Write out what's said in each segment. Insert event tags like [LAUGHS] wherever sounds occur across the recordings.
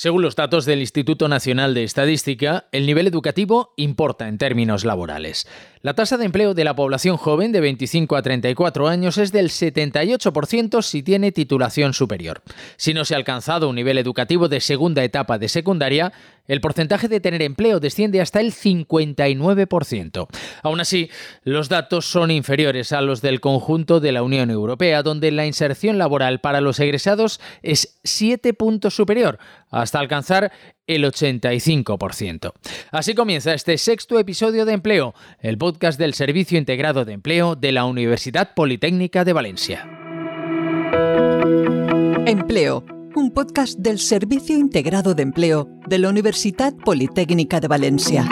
Según los datos del Instituto Nacional de Estadística, el nivel educativo importa en términos laborales. La tasa de empleo de la población joven de 25 a 34 años es del 78% si tiene titulación superior. Si no se ha alcanzado un nivel educativo de segunda etapa de secundaria, el porcentaje de tener empleo desciende hasta el 59%. Aún así, los datos son inferiores a los del conjunto de la Unión Europea, donde la inserción laboral para los egresados es 7 puntos superior, hasta alcanzar el 85%. Así comienza este sexto episodio de Empleo, el podcast del Servicio Integrado de Empleo de la Universidad Politécnica de Valencia. Empleo, un podcast del Servicio Integrado de Empleo de la Universidad Politécnica de Valencia.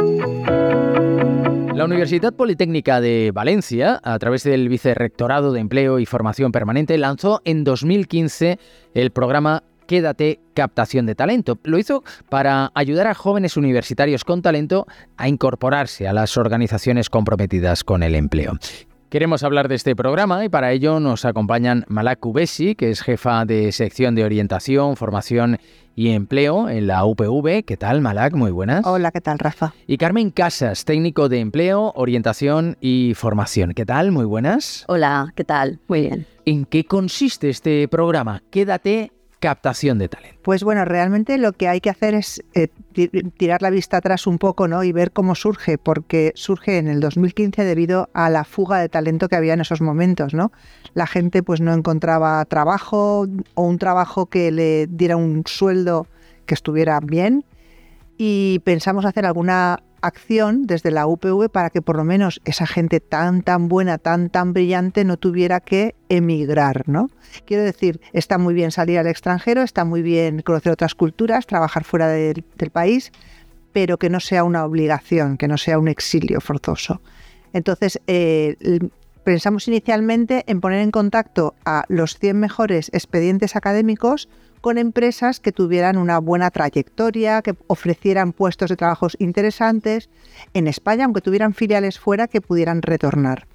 La Universidad Politécnica de Valencia, a través del Vicerrectorado de Empleo y Formación Permanente, lanzó en 2015 el programa Quédate Captación de Talento. Lo hizo para ayudar a jóvenes universitarios con talento a incorporarse a las organizaciones comprometidas con el empleo. Queremos hablar de este programa y para ello nos acompañan Malak Kubesi, que es jefa de sección de orientación, formación y empleo en la UPV. ¿Qué tal, Malak? Muy buenas. Hola, ¿qué tal, Rafa? Y Carmen Casas, técnico de empleo, orientación y formación. ¿Qué tal? Muy buenas. Hola, ¿qué tal? Muy bien. ¿En qué consiste este programa? Quédate captación de talento? Pues bueno, realmente lo que hay que hacer es eh, tirar la vista atrás un poco ¿no? y ver cómo surge, porque surge en el 2015 debido a la fuga de talento que había en esos momentos. ¿no? La gente pues no encontraba trabajo o un trabajo que le diera un sueldo que estuviera bien y pensamos hacer alguna acción desde la UPV para que por lo menos esa gente tan tan buena, tan tan brillante no tuviera que emigrar, ¿no? Quiero decir, está muy bien salir al extranjero, está muy bien conocer otras culturas, trabajar fuera del, país, pero que no sea una obligación, que no sea un exilio forzoso. Entonces, eh, pensamos inicialmente en poner en contacto a los 100 mejores expedientes académicos con empresas que tuvieran una buena trayectoria, que ofrecieran puestos de trabajos interesantes en España, aunque tuvieran filiales fuera que pudieran retornar.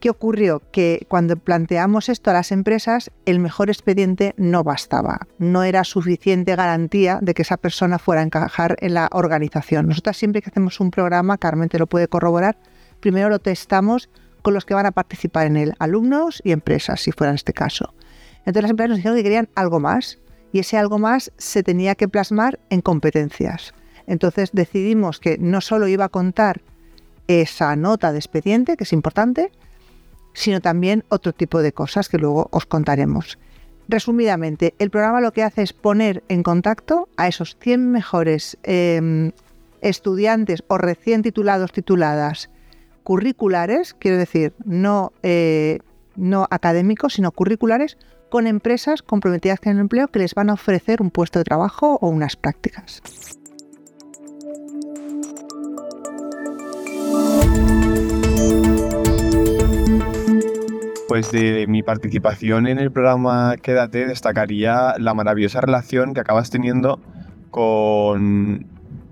¿Qué ocurrió? Que cuando planteamos esto a las empresas, el mejor expediente no bastaba. No era suficiente garantía de que esa persona fuera a encajar en la organización. Nosotras siempre que hacemos un programa, Carmen te lo puede corroborar, primero lo testamos con los que van a participar en él, alumnos y empresas, si fuera este caso. Entonces las empresas nos dijeron que querían algo más y ese algo más se tenía que plasmar en competencias. Entonces decidimos que no solo iba a contar esa nota de expediente, que es importante, sino también otro tipo de cosas que luego os contaremos. Resumidamente, el programa lo que hace es poner en contacto a esos 100 mejores em, estudiantes o recién titulados, tituladas, curriculares, quiero decir, no, eh, no académicos, sino curriculares, con empresas comprometidas con el empleo que les van a ofrecer un puesto de trabajo o unas prácticas. Pues de mi participación en el programa Quédate destacaría la maravillosa relación que acabas teniendo con,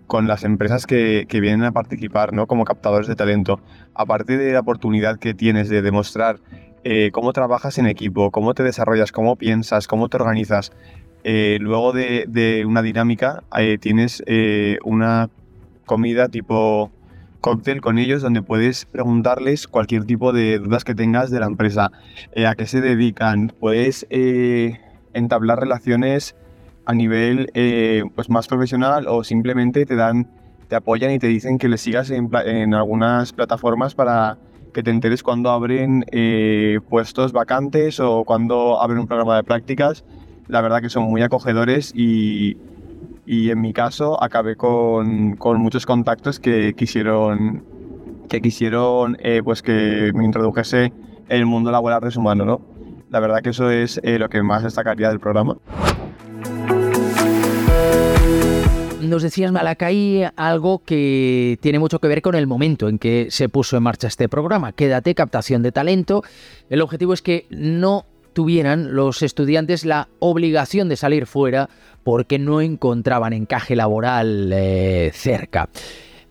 con las empresas que, que, vienen a participar ¿no? como captadores de talento. Aparte de la oportunidad que tienes de demostrar eh, cómo trabajas en equipo, cómo te desarrollas, cómo piensas, cómo te organizas. Eh, luego de, una dinámica eh, tienes una comida tipo cóctel con ellos donde puedes preguntarles cualquier tipo de dudas que tengas de la empresa, a qué se dedican, puedes entablar relaciones a nivel pues más profesional o simplemente te dan, te apoyan y te dicen que les sigas en algunas plataformas para que te enteres cuando abren eh, puestos vacantes o cuando abren un programa de prácticas. La verdad que son muy acogedores y, y en mi caso acabé con, con, muchos contactos que quisieron, que quisieron eh, pues que me introdujese en el mundo laboral de humano. ¿no? La verdad que eso es eh, lo que más destacaría del programa. Nos decías, Malacay, algo que tiene mucho que ver con el momento en que se puso en marcha este programa. Quédate, captación de talento. El objetivo es que no tuvieran los estudiantes la obligación de salir fuera porque no encontraban encaje laboral eh, cerca.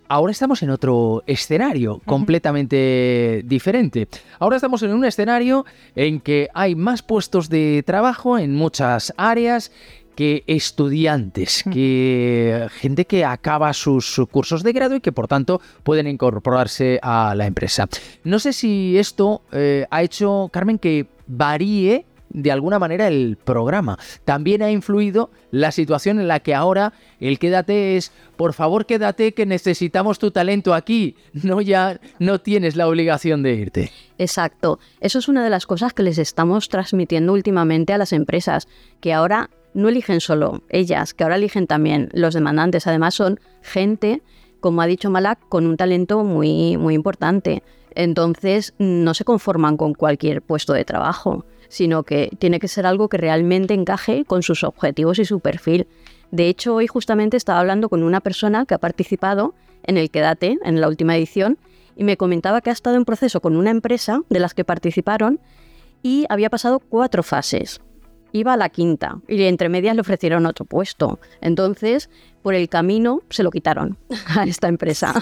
Ahora estamos en otro escenario completamente diferente. Ahora estamos en un escenario en que hay más puestos de trabajo en muchas áreas que estudiantes, mm. que gente que acaba sus cursos de grado y que por tanto pueden incorporarse a la empresa. No sé si esto eh, ha hecho, Carmen, que varíe de alguna manera el programa. También ha influido la situación en la que ahora el quédate es, por favor quédate que necesitamos tu talento aquí, no ya no tienes la obligación de irte. Exacto, eso es una de las cosas que les estamos transmitiendo últimamente a las empresas, que ahora no eligen solo ellas, que ahora eligen también los demandantes, además son gente, como ha dicho Malak, con un talento muy, muy importante. Entonces no se conforman con cualquier puesto de trabajo sino que tiene que ser algo que realmente encaje con sus objetivos y su perfil. De hecho, hoy justamente estaba hablando con una persona que ha participado en el Quédate, en la última edición, y me comentaba que ha estado en proceso con una empresa de las que participaron y había pasado cuatro fases. Iba a la quinta y entre medias le ofrecieron otro puesto. Entonces, por el camino se lo quitaron a esta empresa.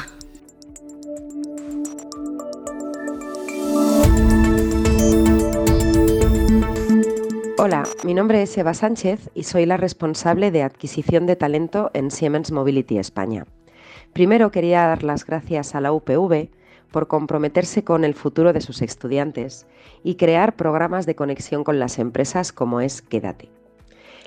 Hola, mi nombre es Eva Sánchez y soy la responsable de adquisición de talento en Siemens Mobility España. Primero quería dar las gracias a la UPV por comprometerse con el futuro de sus estudiantes y crear programas de conexión con las empresas como es Quédate.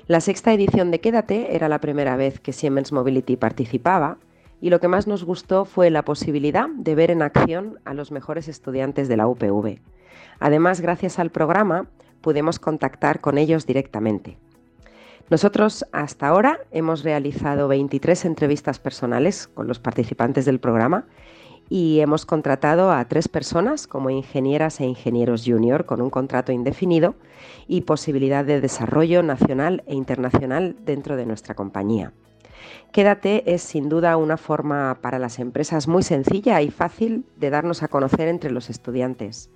La sexta edición de Quédate era la primera vez que Siemens Mobility participaba y lo que más nos gustó fue la posibilidad de ver en acción a los mejores estudiantes de la UPV. Además, gracias al programa, pudimos contactar con ellos directamente. Nosotros hasta ahora hemos realizado 23 entrevistas personales con los participantes del programa y hemos contratado a tres personas como ingenieras e ingenieros junior con un contrato indefinido y posibilidad de desarrollo nacional e internacional dentro de nuestra compañía. Quédate es sin duda una forma para las empresas muy sencilla y fácil de darnos a conocer entre los estudiantes.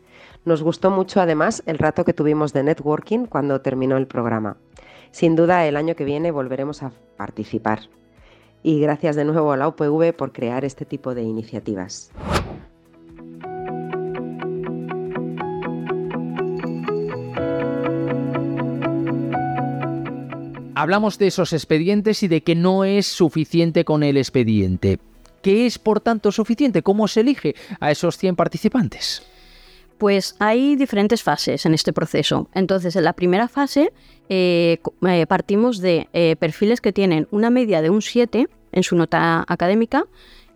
Nos gustó mucho además el rato que tuvimos de networking cuando terminó el programa. Sin duda el año que viene volveremos a participar. Y gracias de nuevo a la UPV por crear este tipo de iniciativas. Hablamos de esos expedientes y de que no es suficiente con el expediente. ¿Qué es, por tanto, suficiente? ¿Cómo se elige a esos 100 participantes? Pues hay diferentes fases en este proceso. Entonces, en la primera fase eh, eh, partimos de eh, perfiles que tienen una media de un 7 en su nota académica,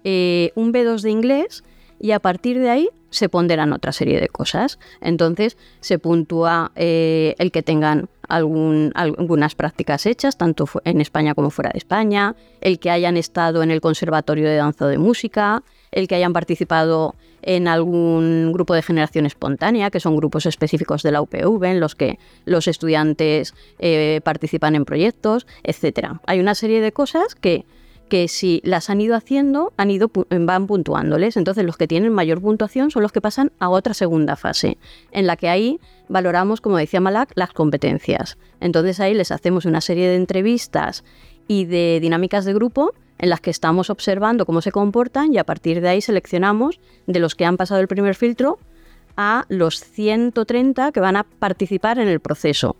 un B2 de inglés y a partir de ahí se ponderan otra serie de cosas. Entonces se puntúa el que tengan algunas prácticas hechas, tanto en España como fuera de España, el que hayan estado en el Conservatorio de Danza o de Música, el que hayan participado en algún grupo de generación espontánea, que son grupos específicos de la UPV en los que los estudiantes eh, participan en proyectos, etc. Hay una serie de cosas que, que si las han ido haciendo, han ido, van puntuándoles. Entonces los que tienen mayor puntuación son los que pasan a otra segunda fase, en la que ahí valoramos, como decía Malak, las competencias. Entonces ahí les hacemos una serie de entrevistas y de dinámicas de grupo en las que estamos observando cómo se comportan y a partir de ahí seleccionamos de los que han pasado el primer filtro a los 130 que van a participar en el proceso.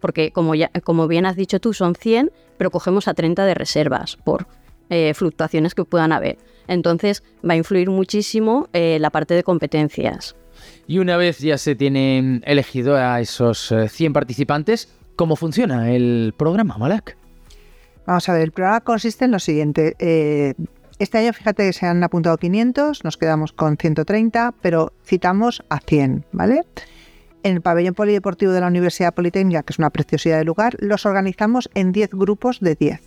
Porque como, bien has dicho tú, son 100, pero cogemos a 30 de reservas por eh, fluctuaciones que puedan haber. Entonces va a influir muchísimo eh, la parte de competencias. Y una vez ya se tienen elegido a esos 100 eh, participantes, ¿cómo funciona el programa, Malak? Vamos a ver, el programa consiste en lo siguiente. Eh, este año, fíjate que se han apuntado 500, nos quedamos con 130, pero citamos a 100, ¿vale? En el pabellón polideportivo de la Universidad Politécnica, que es una preciosidad de lugar, los organizamos en 10 grupos de 10.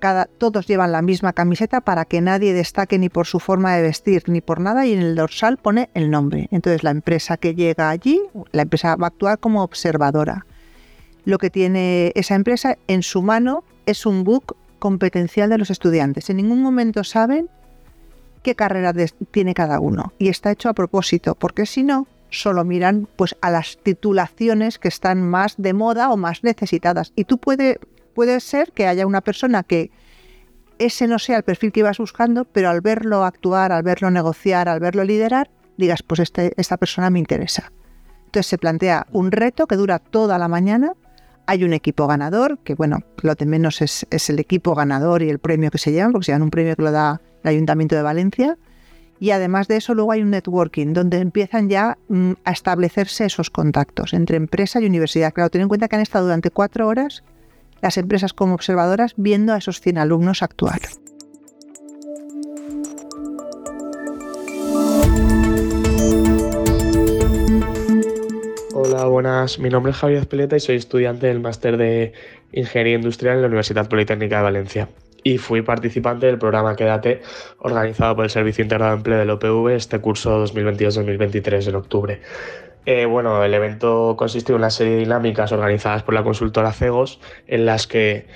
Cada, todos llevan la misma camiseta para que nadie destaque ni por su forma de vestir ni por nada y en el dorsal pone el nombre. Entonces la empresa que llega allí, la empresa va a actuar como observadora. Lo que tiene esa empresa en su mano es un book competencial de los estudiantes. En ningún momento saben qué carrera tiene cada uno. Y está hecho a propósito, porque si no, solo miran pues, a las titulaciones que están más de moda o más necesitadas. Y tú puede, puede ser que haya una persona que ese no sea el perfil que ibas buscando, pero al verlo actuar, al verlo negociar, al verlo liderar, digas, pues este, esta persona me interesa. Entonces se plantea un reto que dura toda la mañana Hay un equipo ganador, que bueno, lo de menos es, el equipo ganador y el premio que se llevan, porque se llevan un premio que lo da el Ayuntamiento de Valencia. Y además de eso, luego hay un networking, donde empiezan ya mm, a establecerse esos contactos entre empresa y universidad. Claro, ten en cuenta que han estado durante cuatro horas las empresas como observadoras viendo a esos 100 alumnos actuar. Buenas. Mi nombre es Javier Espeleta y soy estudiante del máster de Ingeniería Industrial en la Universidad Politécnica de Valencia. Y fui participante del programa Quédate, organizado por el Servicio Integrado de Empleo del OPV este curso 2022-2023 en octubre. Eh, bueno, el evento consistió en una serie de dinámicas organizadas por la consultora CEGOS en las que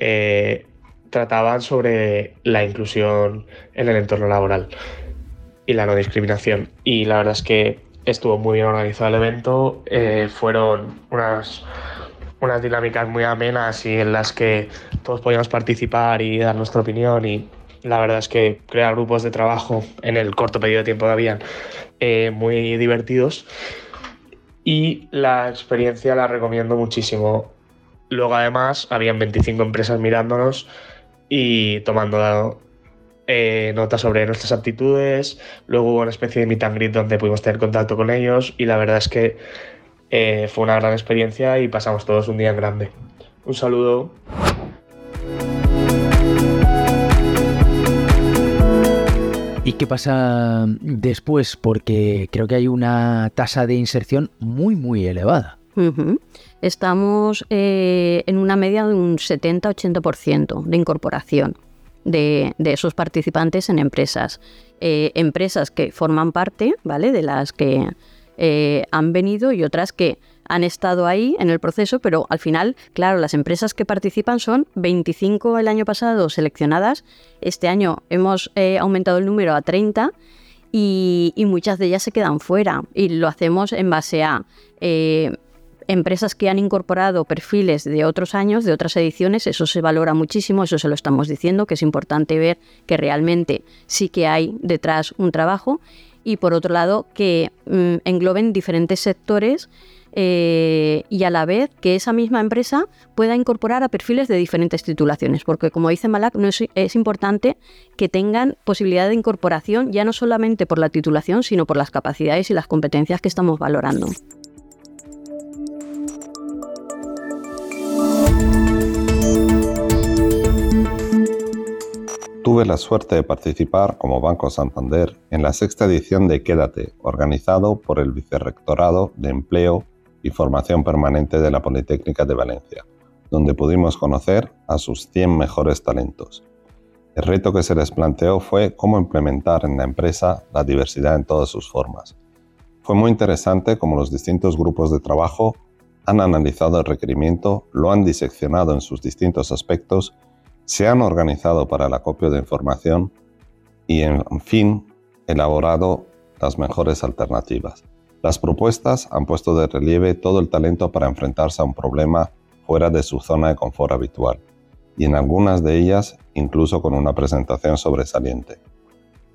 eh, trataban sobre la inclusión en el entorno laboral y la no discriminación. Y la verdad es que estuvo muy bien organizado el evento, eh, fueron unas, unas dinámicas muy amenas y en las que todos podíamos participar y dar nuestra opinión y la verdad es que crear grupos de trabajo en el corto periodo de tiempo que habían eh, muy divertidos y la experiencia la recomiendo muchísimo. Luego además habían 25 empresas mirándonos y tomando eh, notas sobre nuestras aptitudes, luego hubo una especie de meet and greet donde pudimos tener contacto con ellos y la verdad es que eh, fue una gran experiencia y pasamos todos un día en grande. Un saludo. ¿Y qué pasa después? Porque creo que hay una tasa de inserción muy, muy elevada. Estamos eh, en una media de un 70-80% de incorporación de, esos participantes en empresas. Eh, empresas que forman parte, ¿vale? De las que eh, han venido y otras que han estado ahí en el proceso, pero al final, claro, las empresas que participan son 25 el año pasado seleccionadas. Este año hemos eh, aumentado el número a 30 y, muchas de ellas se quedan fuera. Y lo hacemos en base a empresas que han incorporado perfiles de otros años, de otras ediciones, eso se valora muchísimo, eso se lo estamos diciendo, que es importante ver que realmente sí que hay detrás un trabajo y por otro lado que mm, engloben diferentes sectores eh, y a la vez que esa misma empresa pueda incorporar a perfiles de diferentes titulaciones, porque como dice Malak, no es, es, importante que tengan posibilidad de incorporación ya no solamente por la titulación, sino por las capacidades y las competencias que estamos valorando. Tuve la suerte de participar como Banco Santander en la sexta edición de Quédate, organizado por el Vicerrectorado de Empleo y Formación Permanente de la Politécnica de Valencia, donde pudimos conocer a sus 100 mejores talentos. El reto que se les planteó fue cómo implementar en la empresa la diversidad en todas sus formas. Fue muy interesante cómo los distintos grupos de trabajo han analizado el requerimiento, lo han diseccionado en sus distintos aspectos se han organizado para el acopio de información y, en fin, elaborado las mejores alternativas. Las propuestas han puesto de relieve todo el talento para enfrentarse a un problema fuera de su zona de confort habitual, y en algunas de ellas incluso con una presentación sobresaliente.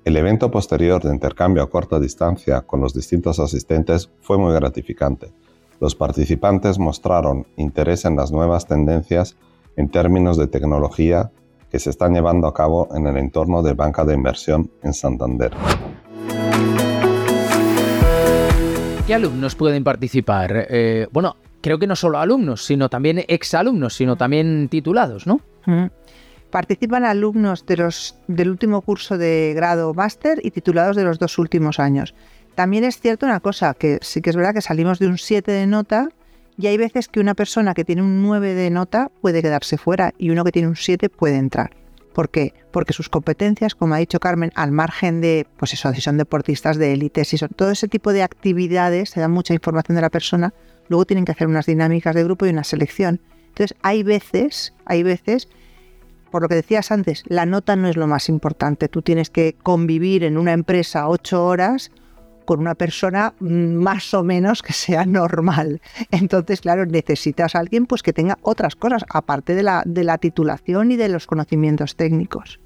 El evento posterior de intercambio a corta distancia con los distintos asistentes fue muy gratificante. Los participantes mostraron interés en las nuevas tendencias en términos de tecnología que se están llevando a cabo en el entorno de banca de inversión en Santander. ¿Qué alumnos pueden participar? Eh, bueno, creo que no solo alumnos, sino también exalumnos, sino también titulados, ¿no? Participan alumnos de los, del último curso de grado máster y titulados de los dos últimos años. También es cierto una cosa, que sí que es verdad que salimos de un 7 de nota y hay veces que una persona que tiene un 9 de nota puede quedarse fuera y uno que tiene un 7 puede entrar. ¿Por qué? Porque sus competencias, como ha dicho Carmen, al margen de, pues eso, si son deportistas de élite, si son todo ese tipo de actividades, se da mucha información de la persona, luego tienen que hacer unas dinámicas de grupo y una selección. Entonces, hay veces, hay veces, por lo que decías antes, la nota no es lo más importante. Tú tienes que convivir en una empresa ocho horas con una persona más o menos que sea normal. Entonces, claro, necesitas a alguien pues que tenga otras cosas, aparte de la, de la titulación y de los conocimientos técnicos.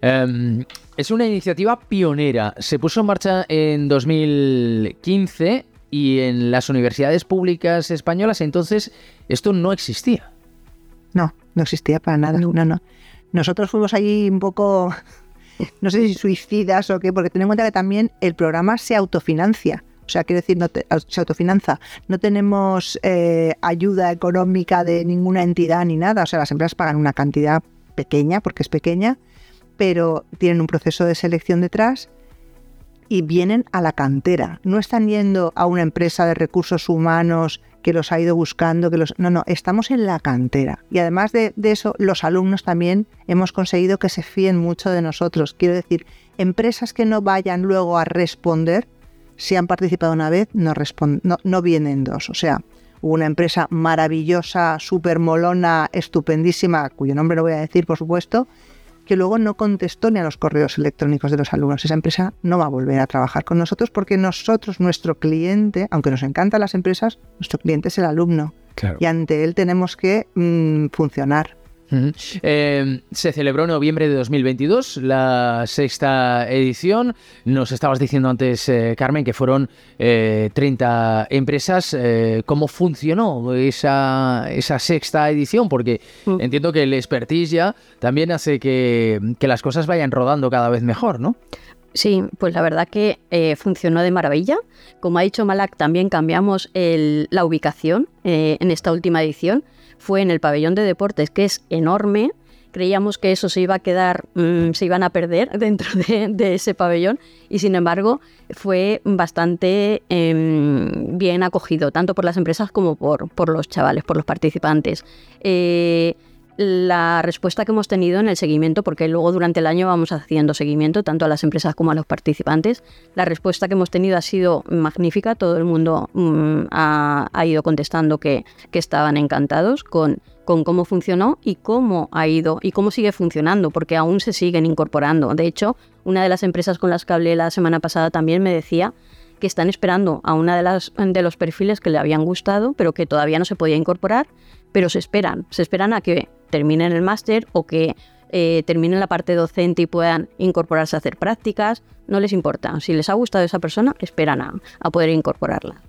Em, es una iniciativa pionera. Se puso en marcha en 2015 y en las universidades públicas españolas entonces esto no existía. No, no existía para nada. No, no. Nosotros fuimos allí un poco, [LAUGHS] no sé si suicidas o qué, porque ten en cuenta que también el programa se autofinancia. O sea, quiero decir, no se autofinanza. No tenemos eh, ayuda económica de ninguna entidad ni nada. O sea, las empresas pagan una cantidad pequeña, porque es pequeña, pero tienen un proceso de selección detrás y vienen a la cantera. No están yendo a una empresa de recursos humanos que los ha ido buscando, que los... No, no, estamos en la cantera. Y además de, eso, los alumnos también hemos conseguido que se fíen mucho de nosotros. Quiero decir, empresas que no vayan luego a responder, si han participado una vez, no, no, no vienen dos. O sea, una empresa maravillosa, súper molona, estupendísima, cuyo nombre no voy a decir, por supuesto, que luego no contestó ni a los correos electrónicos de los alumnos. Esa empresa no va a volver a trabajar con nosotros porque nosotros, nuestro cliente, aunque nos encantan las empresas, nuestro cliente es el alumno. Y ante él tenemos que mm, funcionar. Eh, se celebró en noviembre de 2022 la sexta edición. Nos estabas diciendo antes, eh, Carmen, que fueron 30 eh, empresas. ¿Cómo funcionó esa, esa, sexta edición? Porque mm. entiendo que el expertise ya también hace que, que, las cosas vayan rodando cada vez mejor, ¿no? Sí, pues la verdad que funcionó de maravilla. Como ha dicho Malak, también cambiamos la ubicación en esta última edición fue en el pabellón de deportes, que es enorme. Creíamos que eso se iba a quedar, mm, se iban a perder [LAUGHS] dentro de, ese pabellón y sin embargo fue bastante em, bien acogido, tanto por las empresas como por, por los chavales, por los participantes. Eh, la respuesta que hemos tenido en el seguimiento, porque luego durante el año vamos haciendo seguimiento tanto a las empresas como a los participantes, la respuesta que hemos tenido ha sido magnífica. Todo el mundo mm, ha, ido contestando que, estaban encantados con, cómo funcionó y cómo ha ido y cómo sigue funcionando, porque aún se siguen incorporando. De hecho, una de las empresas con las que hablé la semana pasada también me decía que están esperando a una de las de los perfiles que le habían gustado, pero que todavía no se podía incorporar, pero se esperan, se esperan a que terminen el máster o que eh, terminen la parte docente y puedan incorporarse a hacer prácticas, no les importa. Si les ha gustado esa persona, esperan a, poder incorporarla.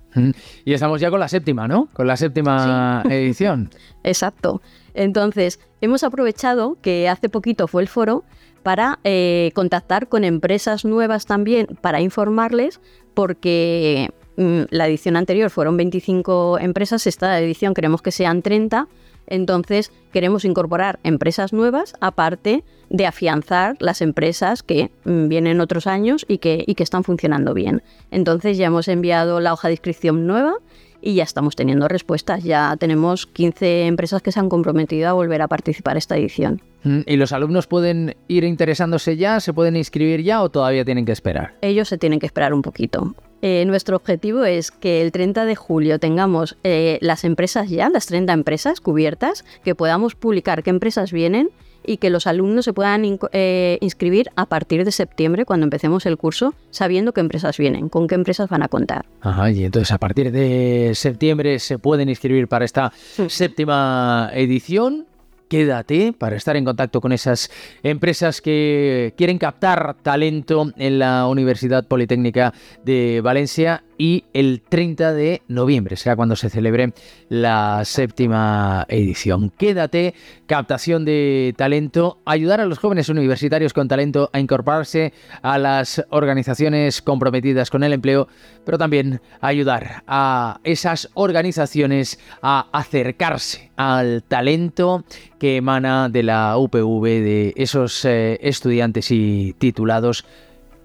Y estamos ya con la séptima, ¿no? Con la séptima [LAUGHS] edición. Exacto. Entonces, hemos aprovechado que hace poquito fue el foro para eh, contactar con empresas nuevas también para informarles, porque mm, la edición anterior fueron 25 empresas, esta edición queremos que sean 30 entonces, queremos incorporar empresas nuevas, aparte de afianzar las empresas que mm, vienen otros años y que, y que están funcionando bien. Entonces, ya hemos enviado la hoja de inscripción nueva y ya estamos teniendo respuestas. Ya tenemos 15 empresas que se han comprometido a volver a participar esta edición. Mm, ¿Y los alumnos pueden ir interesándose ya? ¿Se pueden inscribir ya o todavía tienen que esperar? Ellos se tienen que esperar un poquito. Eh, nuestro objetivo es que el 30 de julio tengamos eh, las empresas ya, las 30 empresas cubiertas, que podamos publicar qué empresas vienen y que los alumnos se puedan eh, inscribir a partir de septiembre, cuando empecemos el curso, sabiendo qué empresas vienen, con qué empresas van a contar. Ajá, y entonces a partir de septiembre se pueden inscribir para esta séptima edición quédate para estar en contacto con esas empresas que quieren captar talento en la Universidad Politécnica de Valencia y el 30 de noviembre será cuando se celebre la séptima edición. Quédate, captación de talento, ayudar a los jóvenes universitarios con talento a incorporarse a las organizaciones comprometidas con el empleo, pero también ayudar a esas organizaciones a acercarse al talento que emana de la UPV, de esos eh, estudiantes y titulados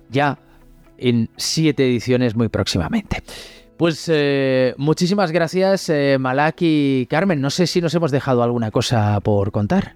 ya en siete ediciones muy próximamente. Pues eh, muchísimas gracias, eh, Malak y Carmen. No sé si nos hemos dejado alguna cosa por contar.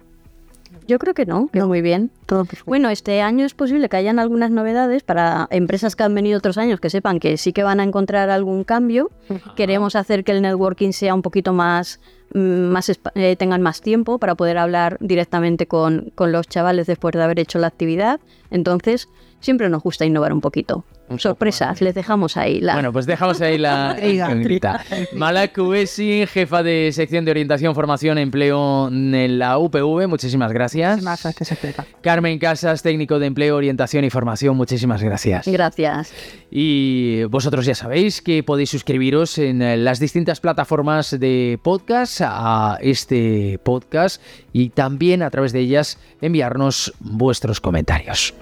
Yo creo que no, que muy bien. Todo bueno, este año es posible que hayan algunas novedades para empresas que han venido otros años que sepan que sí que van a encontrar algún cambio. Queremos hacer que el networking sea un poquito más, mm, más eh, tengan más tiempo para poder hablar directamente con, con los chavales después de haber hecho la actividad. Entonces, siempre nos gusta innovar un poquito. Sorpresas, les dejamos ahí. La... Bueno, pues dejamos ahí la [LAUGHS] incógnita. Malak Kubesi, jefa de sección de orientación, formación, empleo en la UPV, muchísimas gracias. Muchísimas gracias, Carmen Casas, técnico de empleo, orientación y formación, muchísimas gracias. Gracias. Y vosotros ya sabéis que podéis suscribiros en las distintas plataformas de podcast a este podcast y también a través de ellas enviarnos vuestros comentarios.